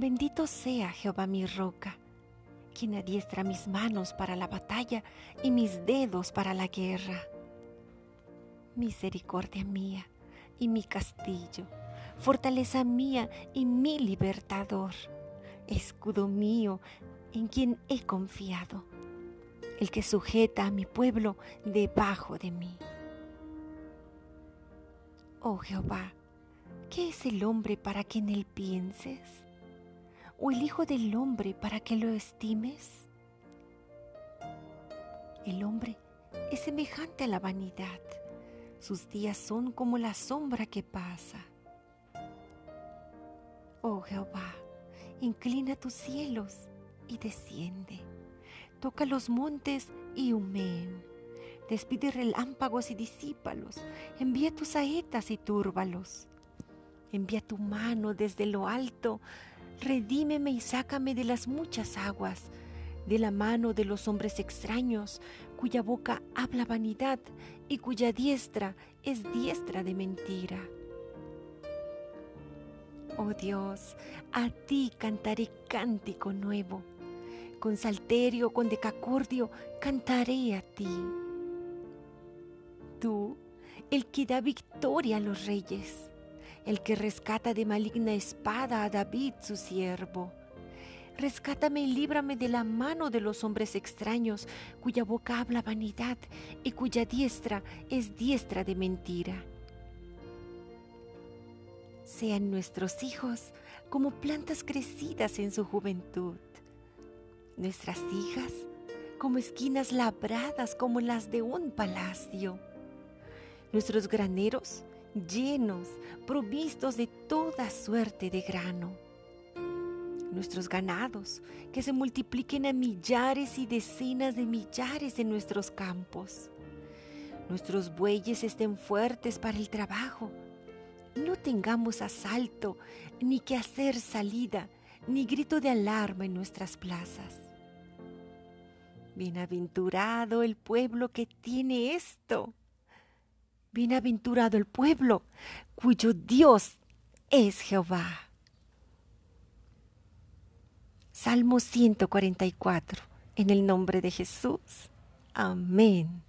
Bendito sea Jehová mi roca, quien adiestra mis manos para la batalla y mis dedos para la guerra. Misericordia mía y mi castillo, fortaleza mía y mi libertador, escudo mío en quien he confiado, el que sujeta a mi pueblo debajo de mí. Oh Jehová, ¿qué es el hombre para que en él pienses? O el Hijo del Hombre para que lo estimes? El hombre es semejante a la vanidad. Sus días son como la sombra que pasa. Oh Jehová, inclina tus cielos y desciende. Toca los montes y humeen. Despide relámpagos y disípalos. Envía tus saetas y túrbalos. Envía tu mano desde lo alto redímeme y sácame de las muchas aguas, de la mano de los hombres extraños, cuya boca habla vanidad y cuya diestra es diestra de mentira. Oh Dios, a ti cantaré cántico nuevo, con salterio, con decacordio, cantaré a ti. Tú, el que da victoria a los reyes el que rescata de maligna espada a David su siervo. Rescátame y líbrame de la mano de los hombres extraños, cuya boca habla vanidad y cuya diestra es diestra de mentira. Sean nuestros hijos como plantas crecidas en su juventud, nuestras hijas como esquinas labradas como las de un palacio, nuestros graneros llenos, provistos de toda suerte de grano. Nuestros ganados, que se multipliquen a millares y decenas de millares en nuestros campos. Nuestros bueyes estén fuertes para el trabajo. No tengamos asalto, ni que hacer salida, ni grito de alarma en nuestras plazas. Bienaventurado el pueblo que tiene esto Bienaventurado el pueblo cuyo Dios es Jehová. Salmo 144. En el nombre de Jesús. Amén.